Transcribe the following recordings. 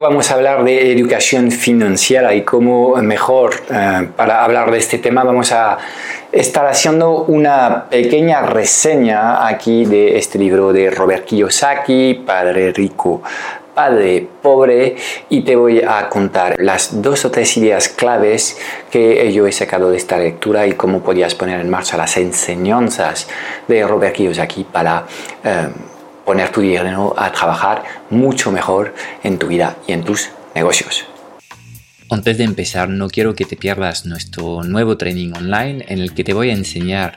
Vamos a hablar de educación financiera y cómo mejor eh, para hablar de este tema vamos a estar haciendo una pequeña reseña aquí de este libro de Robert Kiyosaki, Padre Rico, Padre Pobre, y te voy a contar las dos o tres ideas claves que yo he sacado de esta lectura y cómo podías poner en marcha las enseñanzas de Robert Kiyosaki para... Eh, poner tu dinero a trabajar mucho mejor en tu vida y en tus negocios. Antes de empezar, no quiero que te pierdas nuestro nuevo training online en el que te voy a enseñar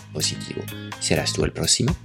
positivo. ¿Serás tú el próximo?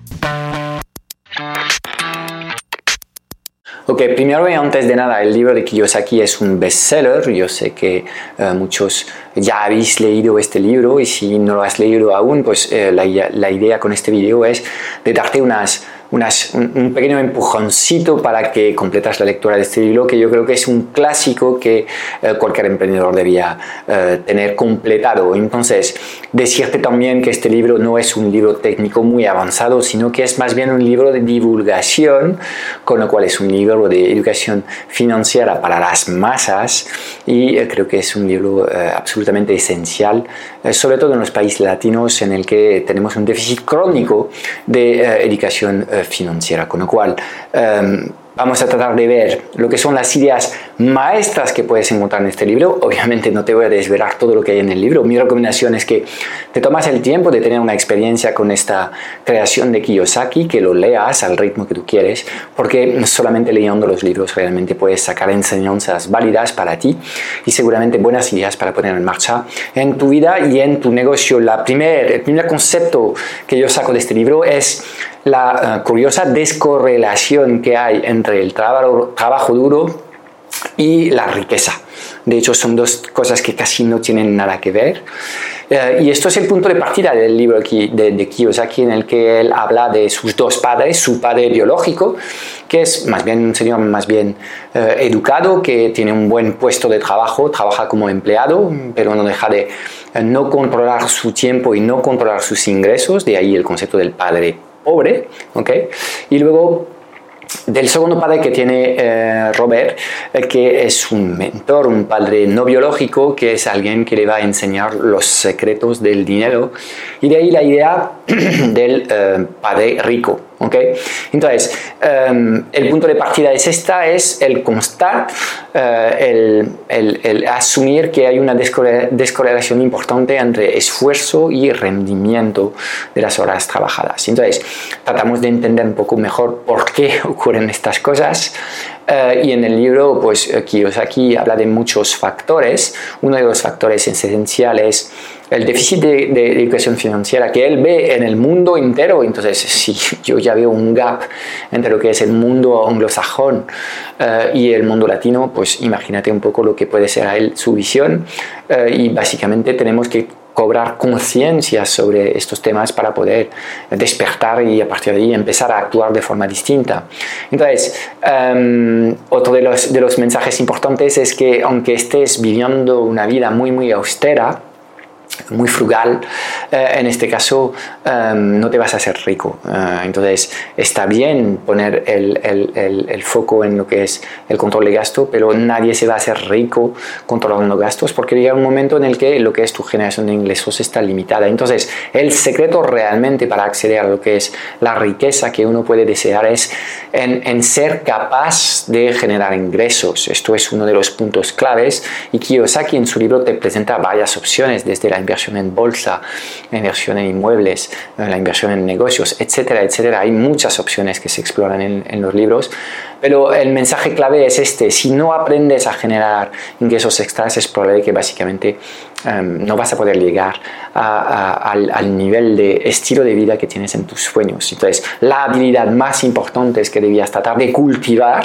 Ok, primero y antes de nada, el libro de Kiyosaki es un bestseller. Yo sé que eh, muchos ya habéis leído este libro y si no lo has leído aún, pues eh, la, la, idea con este video es de darte unas un, pequeño empujoncito para que completas la lectura de este libro, que yo creo que es un clásico que eh, cualquier emprendedor debía eh, tener completado. Entonces, decirte también que este libro no es un libro técnico muy avanzado, sino que es más bien un libro de divulgación, con lo cual es un libro de educación financiera para las masas y eh, creo que es un libro absolutamente esencial, sobre todo en los países latinos en el que tenemos un déficit crónico de educación financiera. Con lo cual, em, vamos a tratar de ver lo que son las ideas maestras que puedes encontrar en este libro. Obviamente no te voy a desvelar todo lo que hay en el libro. Mi recomendación es que te tomas el tiempo de tener una experiencia con esta creación de Kiyosaki, que lo leas al ritmo que tú quieres, porque solamente leyendo los libros realmente puedes sacar enseñanzas válidas para ti y seguramente buenas ideas para poner en marcha en tu vida y en tu negocio. La primer, el primer concepto que yo saco de este libro es la eh, curiosa descorrelación que hay entre el trabajo, duro y la riqueza. De hecho, son dos cosas que casi no tienen nada que ver. Eh, y esto es el punto de partida del libro de, de, Kiyosaki, en el que él habla de sus dos padres, su padre biológico, que es más bien un señor más bien eh, educado, que tiene un buen puesto de trabajo, trabaja como empleado, pero no deja de no controlar su tiempo y no controlar sus ingresos, de ahí el concepto del padre pobre, ¿ok? Y luego del segundo padre que tiene eh, Robert, eh, que es un mentor, un padre no biológico, que es alguien que le va a enseñar los secretos del dinero. Y de ahí la idea del eh, padre rico, ¿okay? Entonces, em, el punto de partida es esta, es el constar, eh, el, asumir que hay una descorrelación importante entre esfuerzo y rendimiento de las horas trabajadas. Entonces, tratamos de entender un poco mejor por qué ocurren estas cosas. Eh, y en el libro, pues Kiyosaki habla de muchos factores. Uno de los factores esenciales el déficit de, educación financiera que él ve en el mundo entero. Entonces, si yo ya veo un gap entre lo que es el mundo anglosajón eh, y el mundo latino, pues imagínate un poco lo que puede ser a él su visión. Eh, y básicamente tenemos que cobrar conciencia sobre estos temas para poder despertar y a partir de ahí empezar a actuar de forma distinta. Entonces, em, otro de los, de los mensajes importantes es que aunque estés viviendo una vida muy, muy austera, muy frugal, eh, en este caso em, no te vas a hacer rico. Eh, entonces está bien poner el, el, el, foco en lo que es el control de gasto, pero nadie se va a hacer rico controlando gastos porque llega un momento en el que lo que es tu generación de ingresos está limitada. Entonces el secreto realmente para acceder a lo que es la riqueza que uno puede desear es en, en ser capaz de generar ingresos. Esto es uno de los puntos claves y Kiyosaki en su libro te presenta varias opciones desde la inversión en bolsa, la inversión en inmuebles, la inversión en negocios, etcétera, etcétera. Hay muchas opciones que se exploran en, los libros, pero el mensaje clave es este, si no aprendes a generar ingresos extras es probable que básicamente em, no vas a poder llegar al, nivel de estilo de vida que tienes en tus sueños. Entonces, la habilidad más importante es que debías tratar de cultivar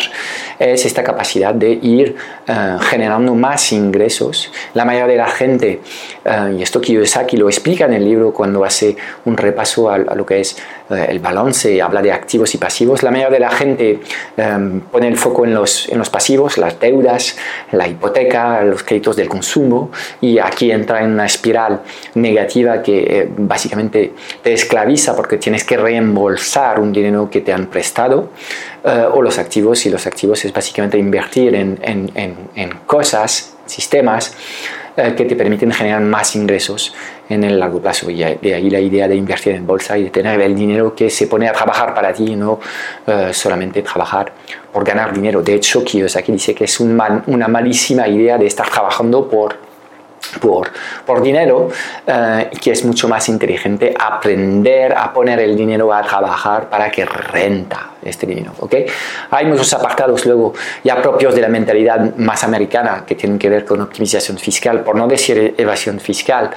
es esta capacidad de ir eh, generando más ingresos. La mayoría de la gente, eh, y esto Kiyosaki lo explica en el libro cuando hace un repaso a, lo que es eh, el balance, habla de activos y pasivos, la mayoría de la gente pone el foco en los, en los pasivos, las deudas, la hipoteca, los créditos del consumo, y aquí entra en una espiral negativa que básicamente te esclaviza porque tienes que reembolsar un dinero que te han prestado. Eh, o los activos, y los activos es básicamente invertir en, cosas, sistemas eh, que te permiten generar más ingresos en el largo plazo. Y de ahí la idea de invertir en bolsa y de tener el dinero que se pone a trabajar para ti, no eh, solamente trabajar por ganar dinero. De hecho, Kiyosaki dice que es una malísima idea de estar trabajando por por, por dinero, eh, que es mucho más inteligente aprender a poner el dinero a trabajar para que renta este dinero. ¿okay? Hay muchos apartados luego ya propios de la mentalidad más americana que tienen que ver con optimización fiscal, por no decir evasión fiscal,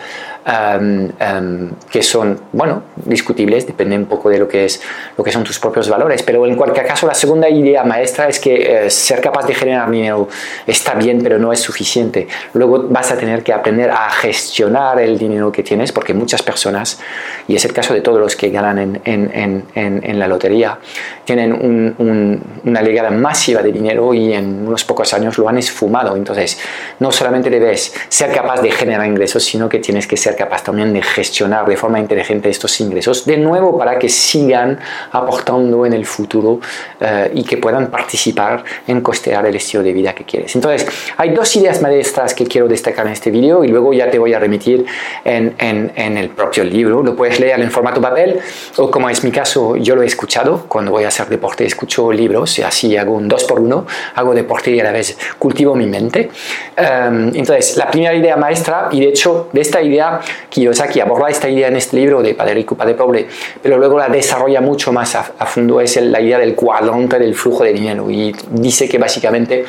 em, em, que son, bueno, discutibles, depende un poco de lo que, es, lo que son tus propios valores, pero en cualquier caso la segunda idea maestra es que eh, ser capaz de generar dinero está bien, pero no es suficiente. Luego vas a tener que aprender a gestionar el dinero que tienes, porque muchas personas, y es el caso de todos los que ganan en, en, en, en la lotería, tienen una llegada masiva de dinero y en unos pocos años lo han esfumado. Entonces, no solamente debes ser capaz de generar ingresos, sino que tienes que ser capaz también de gestionar de forma inteligente estos ingresos, de nuevo para que sigan aportando en el futuro eh, y que puedan participar en costear el estilo de vida que quieres. Entonces, hay dos ideas maestras que quiero destacar en este vídeo y luego ya te voy a remitir en, en, en el propio libro. Lo puedes leer en formato papel o como es mi caso, yo lo he escuchado cuando voy a hacer deporte, escucho libros y así hago un dos por uno, hago deporte y a la vez cultivo mi mente. Em, entonces, la primera idea maestra, y de hecho de esta idea, Kiyosaki aborda esta idea en este libro de Padre Rico, Padre Pobre, pero luego la desarrolla mucho más a, fondo, es la idea del cuadrante del flujo de dinero. Y dice que básicamente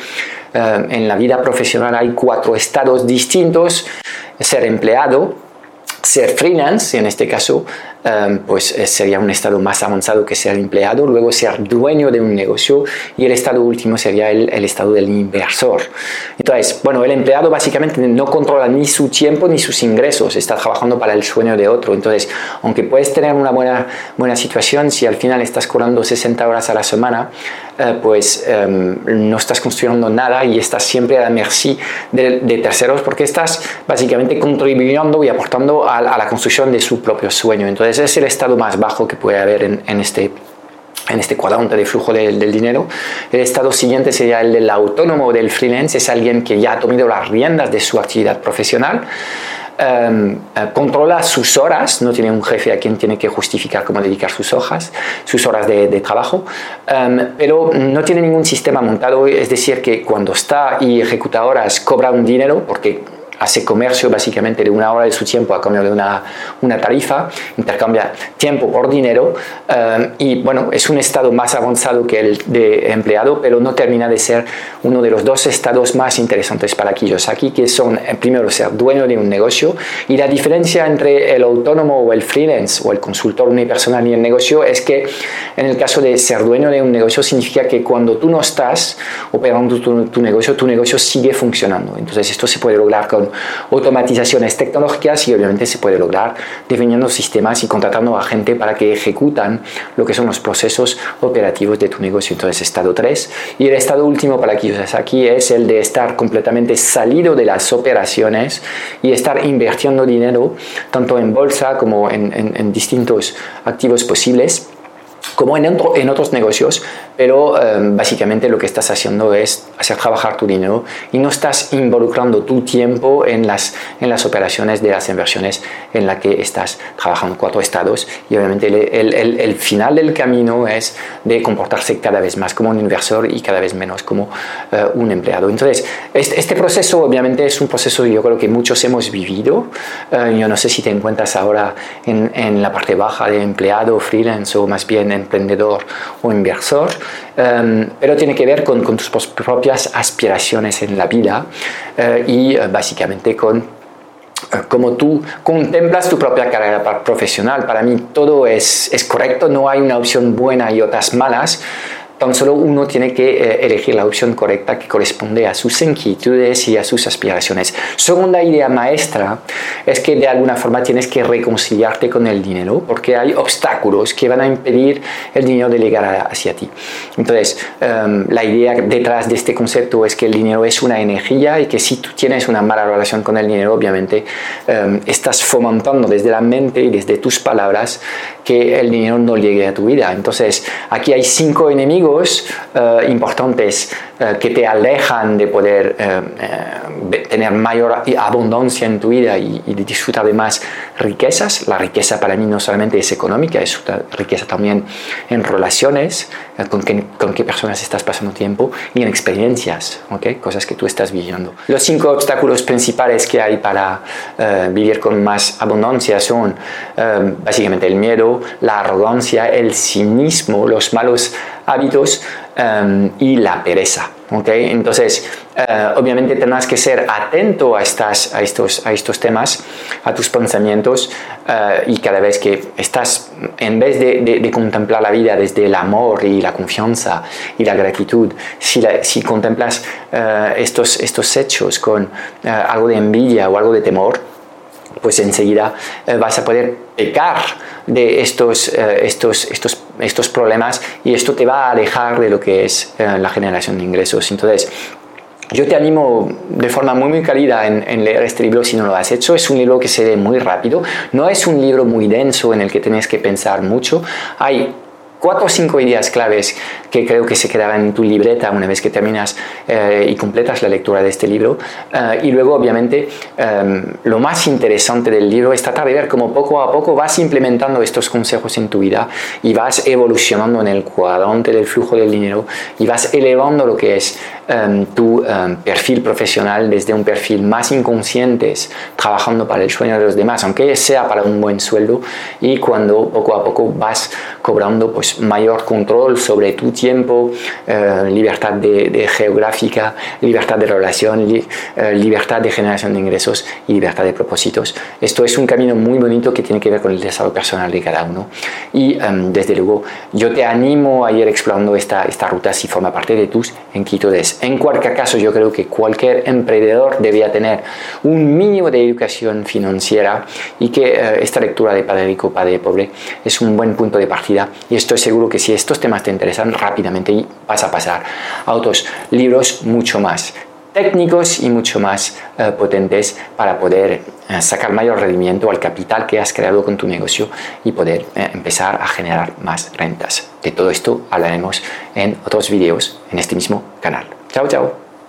em, en la vida profesional hay cuatro estados distintos, ser empleado, ser freelance, en este caso, Em, pues eh, sería un estado más avanzado que ser empleado, luego ser dueño de un negocio y el estado último sería el, el, estado del inversor. Entonces, bueno, el empleado básicamente no controla ni su tiempo ni sus ingresos, está trabajando para el sueño de otro. Entonces, aunque puedes tener una buena, buena situación, si al final estás cobrando 60 horas a la semana, eh, pues em, no estás construyendo nada y estás siempre a la merced de, terceros porque estás básicamente contribuyendo y aportando a, a la construcción de su propio sueño. Entonces, es el estado más bajo que puede haber en, este en este cuadrante de flujo del, dinero. El estado siguiente sería el del autónomo o del freelance, es alguien que ya ha tomado las riendas de su actividad profesional, em, eh, controla sus horas, no tiene un jefe a quien tiene que justificar cómo dedicar sus hojas, sus horas de, trabajo, em, pero no tiene ningún sistema montado, es decir, que cuando está y ejecuta horas cobra un dinero porque hace comercio básicamente de una hora de su tiempo a cambio de una, una tarifa, intercambia tiempo por dinero eh, y bueno, es un estado más avanzado que el de empleado, pero no termina de ser uno de los dos estados más interesantes para Kiyosaki, que son eh, primero ser dueño de un negocio y la diferencia entre el autónomo o el freelance o el consultor unipersonal y el negocio es que en el caso de ser dueño de un negocio significa que cuando tú no estás operando tu, tu negocio, tu negocio sigue funcionando. Entonces esto se puede lograr con automatizaciones tecnológicas y obviamente se puede lograr definiendo sistemas y contratando a gente para que ejecutan lo que son los procesos operativos de tu negocio. Entonces, estado 3. Y el estado último para aquí es el de estar completamente salido de las operaciones y estar invirtiendo dinero tanto en bolsa como en distintos activos posibles como en, en otros negocios, pero em, básicamente lo que estás haciendo es hacer trabajar tu dinero y no estás involucrando tu tiempo en las, en las operaciones de las inversiones en las que estás trabajando cuatro estados y obviamente el, el, el, final del camino es de comportarse cada vez más como un inversor y cada vez menos como eh, un empleado. Entonces, este, este, proceso obviamente es un proceso yo creo que muchos hemos vivido. Eh, yo no sé si te encuentras ahora en, en la parte baja de empleado, freelance o más bien emprendedor o inversor, em, pero tiene que ver con, con, tus propias aspiraciones en la vida eh, y eh, básicamente con eh, como tú contemplas tu propia carrera profesional. Para mí todo es, es correcto, no hay una opción buena y otras malas tan solo uno tiene que eh, elegir la opción correcta que corresponde a sus inquietudes y a sus aspiraciones. Segunda idea maestra es que de alguna forma tienes que reconciliarte con el dinero porque hay obstáculos que van a impedir el dinero de llegar hacia ti. Entonces, em, la idea detrás de este concepto es que el dinero es una energía y que si tú tienes una mala relación con el dinero, obviamente em, estás fomentando desde la mente y desde tus palabras que el dinero no llegue a tu vida. Entonces, aquí hay cinco enemigos eh, importantes eh, que te alejan de poder eh, tener mayor abundancia en tu vida y, de disfrutar de más riquezas. La riqueza para mí no solamente es económica, es riqueza también en relaciones, con, qué, con qué personas estás pasando tiempo y en experiencias, ¿okay? cosas que tú estás viviendo. Los cinco obstáculos principales que hay para vivir con más abundancia son básicamente el miedo, la arrogancia, el cinismo, los malos hábitos em, y la pereza. ¿okay? Entonces, eh, obviamente tendrás que ser atento a, estas, a, estos, a estos temas, a tus pensamientos eh, y cada vez que estás, en vez de, contemplar la vida desde el amor y la confianza y la gratitud, si, si contemplas eh, estos, estos hechos con algo de envidia o algo de temor, pues enseguida vas a poder pecar de estos, estos, estos estos problemas y esto te va a alejar de lo que es eh, la generación de ingresos. Entonces, yo te animo de forma muy, muy cálida en, leer este libro si no lo has hecho. Es un libro que se lee muy rápido, no es un libro muy denso en el que tienes que pensar mucho. Hay cuatro o cinco ideas claves que creo que se quedarán en tu libreta una vez que terminas eh, y completas la lectura de este libro. Eh, y luego, obviamente, em, lo más interesante del libro es tratar de ver cómo poco a poco vas implementando estos consejos en tu vida y vas evolucionando en el cuadrante del flujo del dinero y vas elevando lo que es em, tu em, perfil profesional desde un perfil más inconsciente, trabajando para el sueño de los demás, aunque sea para un buen sueldo, y cuando poco a poco vas cobrando pues, mayor control sobre tu tiempo, eh, libertad de, geográfica, libertad de relación, eh, libertad de generación de ingresos y libertad de propósitos. Esto es un camino muy bonito que tiene que ver con el desarrollo personal de cada uno. Y em, desde luego yo te animo a ir explorando esta, esta ruta si forma parte de tus inquietudes. En cualquier caso, yo creo que cualquier emprendedor debía tener un mínimo de educación financiera y que eh, esta lectura de Padre Rico, Padre Pobre es un buen punto de partida. Y estoy seguro que si estos temas te interesan, rápidamente vas a pasar a otros libros mucho más técnicos y mucho más eh, potentes para poder eh, sacar mayor rendimiento al capital que has creado con tu negocio y poder eh, empezar a generar más rentas. De todo esto hablaremos en otros vídeos en este mismo canal. Chao, chao.